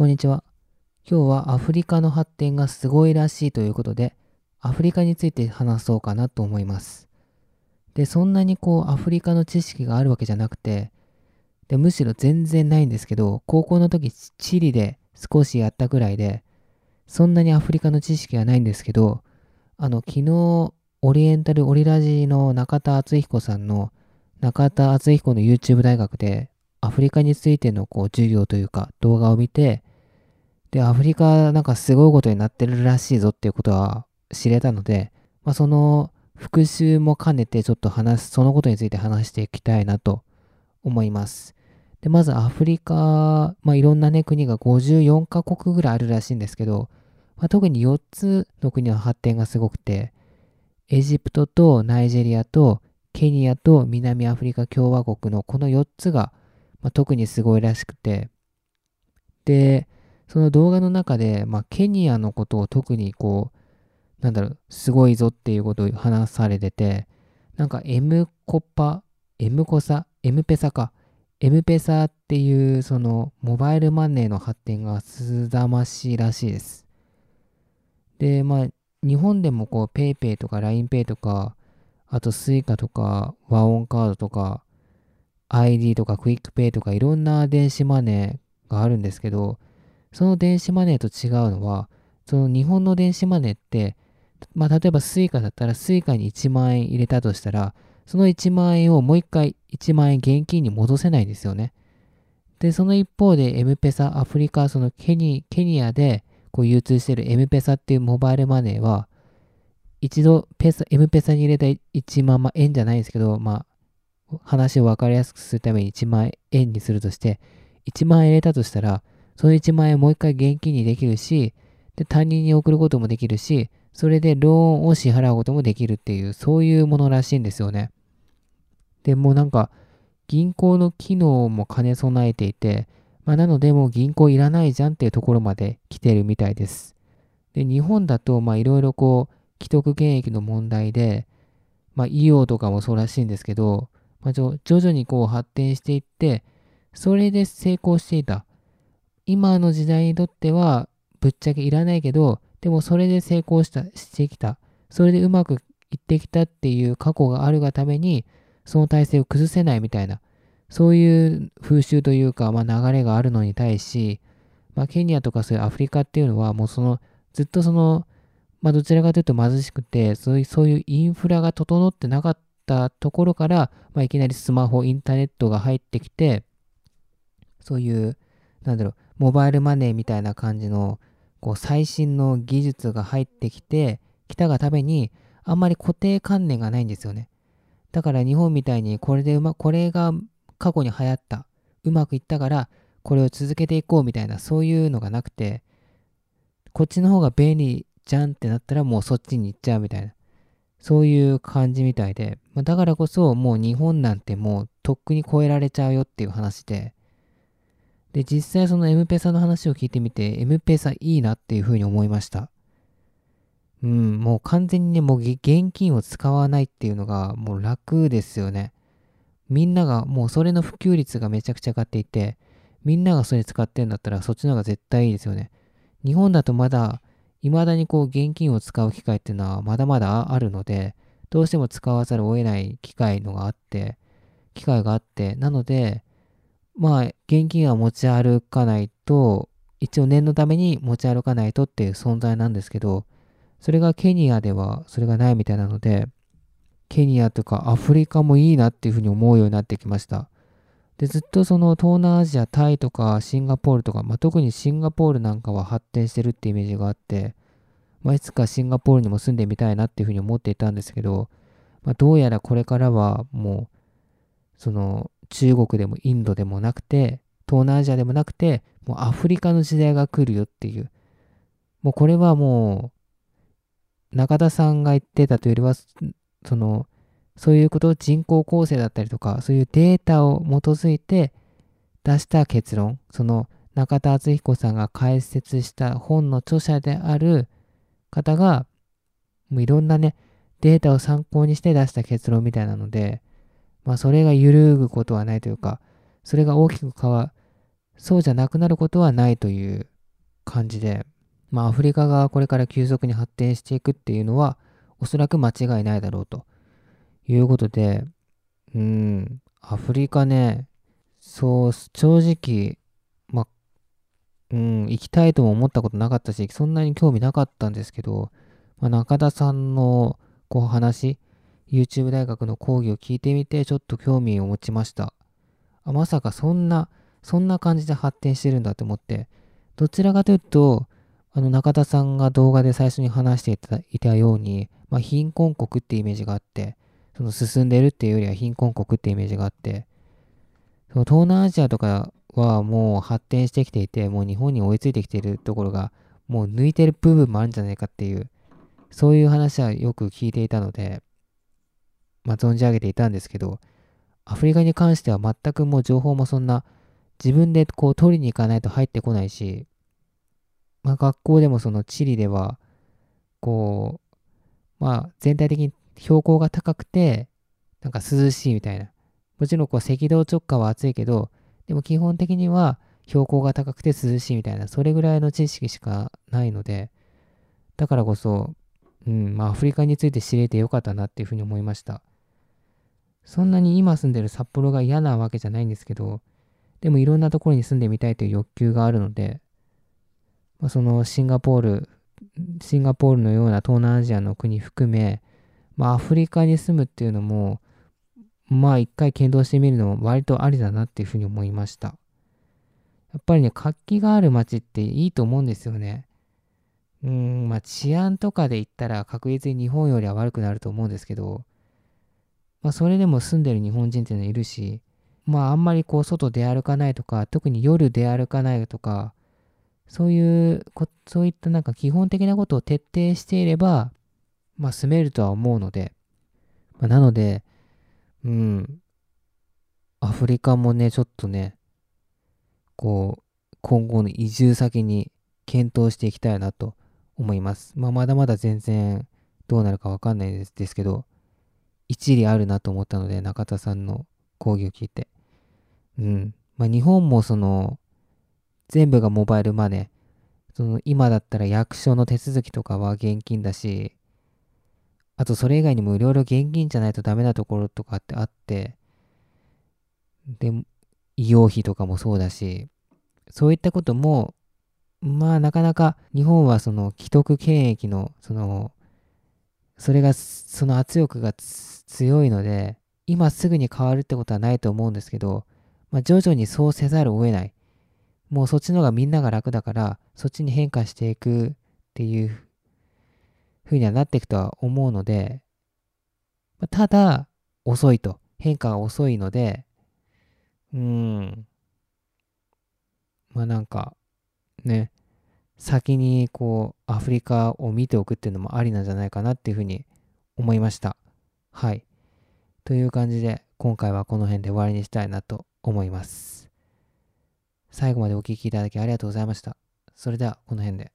こんにちは。今日はアフリカの発展がすごいらしいということで、アフリカについて話そうかなと思います。で、そんなにこうアフリカの知識があるわけじゃなくて、でむしろ全然ないんですけど、高校の時チリで少しやったぐらいで、そんなにアフリカの知識はないんですけど、あの、昨日、オリエンタルオリラジの中田敦彦さんの中田敦彦の YouTube 大学でアフリカについてのこう授業というか動画を見て、で、アフリカなんかすごいことになってるらしいぞっていうことは知れたので、まあ、その復習も兼ねてちょっと話す、そのことについて話していきたいなと思います。で、まずアフリカ、まあ、いろんなね、国が54カ国ぐらいあるらしいんですけど、まあ、特に4つの国の発展がすごくて、エジプトとナイジェリアとケニアと南アフリカ共和国のこの4つがまあ、特にすごいらしくて、で、その動画の中で、まあ、ケニアのことを特にこう、なんだろう、すごいぞっていうことを話されてて、なんか M コパ、M コサ、M ペサか、M ペサっていうそのモバイルマネーの発展がすざましいらしいです。で、まあ、日本でもこう PayPay とか LINEPay とか、あと Suica とか WAON カードとか、ID とかクイックペイとかいろんな電子マネーがあるんですけど、その電子マネーと違うのは、その日本の電子マネーって、まあ、例えば Suica だったら Suica に1万円入れたとしたら、その1万円をもう一回1万円現金に戻せないんですよね。で、その一方で M-Pesa、アフリカ、そのケニケニアでこう流通している M ペサっていうモバイルマネーは、一度ペサ、M ペサに入れた1万、円じゃないんですけど、まあ、話を分かりやすくするために1万円にするとして、1万円入れたとしたら、その1万円をもう一回現金にできるし、で、他人に送ることもできるし、それでローンを支払うこともできるっていう、そういうものらしいんですよね。で、もうなんか、銀行の機能も兼ね備えていて、まあ、なのでもう銀行いらないじゃんっていうところまで来てるみたいです。で、日本だと、まあいろいろこう、既得権益の問題で、まあ、医療とかもそうらしいんですけど、まあ、徐々にこう発展していって、それで成功していた。今の時代にとってはぶっちゃけいらないけど、でもそれで成功した、してきた。それでうまくいってきたっていう過去があるがために、その体制を崩せないみたいな、そういう風習というか、まあ、流れがあるのに対し、まあ、ケニアとかそういうアフリカっていうのは、もうその、ずっとその、まあ、どちらかというと貧しくて、そういうそういうインフラが整ってなかったところから、まあ、いきなりスマホ、インターネットが入ってきて、そういう、なんだろう、モバイルマネーみたいな感じの、こう、最新の技術が入ってきて、きたがために、あんまり固定観念がないんですよね。だから日本みたいに、これでうま、これが過去に流行った、うまくいったから、これを続けていこうみたいな、そういうのがなくて、こっちの方が便利じゃんってなったらもうそっちに行っちゃうみたいな。そういう感じみたいで、ま、だからこそもう日本なんてもうとっくに超えられちゃうよっていう話で、で、実際その M ペサの話を聞いてみて、M ペサいいなっていうふうに思いました。うん、もう完全にね、もう現金を使わないっていうのがもう楽ですよね。みんながもうそれの普及率がめちゃくちゃ上がっていて、みんながそれ使ってるんだったらそっちの方が絶対いいですよね。日本だとまだ未だにこう現金を使う機会っていうのはまだまだあるので、どうしても使わざるを得ない機会のがあって、機会があって、なので、まあ、現金は持ち歩かないと、一応念のために持ち歩かないとっていう存在なんですけど、それがケニアではそれがないみたいなので、ケニアとかアフリカもいいなっていうふうに思うようになってきました。で、ずっとその東南アジア、タイとかシンガポールとか、まあ、特にシンガポールなんかは発展してるってイメージがあって、まあ、いつかシンガポールにも住んでみたいなっていうふうに思っていたんですけど、まあ、どうやらこれからはもう、その中国でもインドでもなくて、東南アジアでもなくて、もうアフリカの時代が来るよっていう。もうこれはもう、中田さんが言ってたというよりは、その、そういうことを人口構成だったりとか、そういうデータを基づいて出した結論、その中田敦彦さんが解説した本の著者である方が、もういろんなね、データを参考にして出した結論みたいなので、まあそれが揺るぐことはないというか、それが大きく変わ、そうじゃなくなることはないという感じで、まあアフリカがこれから急速に発展していくっていうのはおそらく間違いないだろうと。いうことで、うん、アフリカね、そう、正直、まあ、うん、行きたいとも思ったことなかったし、そんなに興味なかったんですけど、まあ、中田さんのこう話、YouTube 大学の講義を聞いてみて、ちょっと興味を持ちました。あまさかそんな、そんな感じで発展してるんだと思って、どちらかというと、あの中田さんが動画で最初に話していたいたように、まあ、貧困国ってイメージがあって、その進んでるっていうよりは貧困国ってイメージがあって、その東南アジアとかはもう発展してきていて、もう日本に追いついてきているところが、もう抜いてる部分もあるんじゃないかっていう、そういう話はよく聞いていたので、まあ、存じ上げていたんですけど、アフリカに関しては全くもう情報もそんな自分でこう取りに行かないと入ってこないし、まあ、学校でもその地理では、こう、まあ全体的に標高が高くて、なんか涼しいみたいな。もちろんこう赤道直下は暑いけど、でも基本的には標高が高くて涼しいみたいな、それぐらいの知識しかないので、だからこそ、うん、まあアフリカについて知れてよかったなっていうふうに思いました。そんなに今住んでる札幌が嫌なわけじゃないんですけど、でもいろんなところに住んでみたいという欲求があるので、まあ、そのシンガポール、シンガポールのような東南アジアの国含め、まあ、アフリカに住むっていうのも、まあ一回検討してみるのも割とありだなっていうふうに思いました。やっぱりね、活気がある街っていいと思うんですよね。うん、まあ治安とかで言ったら確実に日本よりは悪くなると思うんですけど、まあそれでも住んでる日本人っていうのはいるし、まああんまりこう外出歩かないとか、特に夜出歩かないとか、そういう、そういったなんか基本的なことを徹底していれば、まあ住めるとは思うので、まあ、なので、うん、アフリカもね、ちょっとね、こう、今後の移住先に検討していきたいなと思います。まあまだまだ全然どうなるかわかんないですですけど、一理あるなと思ったので、中田さんの講義を聞いて。うん。まあ日本もその、全部がモバイルマネー。その今だったら役所の手続きとかは現金だし、あとそれ以外にもいろいろ現金じゃないとダメなところとかってあって、で、医療費とかもそうだし、そういったことも、まあなかなか日本はその既得権益の、その、それが、その圧力が強いので、今すぐに変わるってことはないと思うんですけど、まあ徐々にそうせざるを得ない。もうそっちの方がみんなが楽だから、そっちに変化していくっていう風にはなっていくとは思うので、まただ、遅いと。変化が遅いので、うーん。まあなんか、ね、先にこう、アフリカを見ておくっていうのもありなんじゃないかなっていうふうに思いました。はい。という感じで、今回はこの辺で終わりにしたいなと思います。最後までお聴きいただきありがとうございました。それではこの辺で。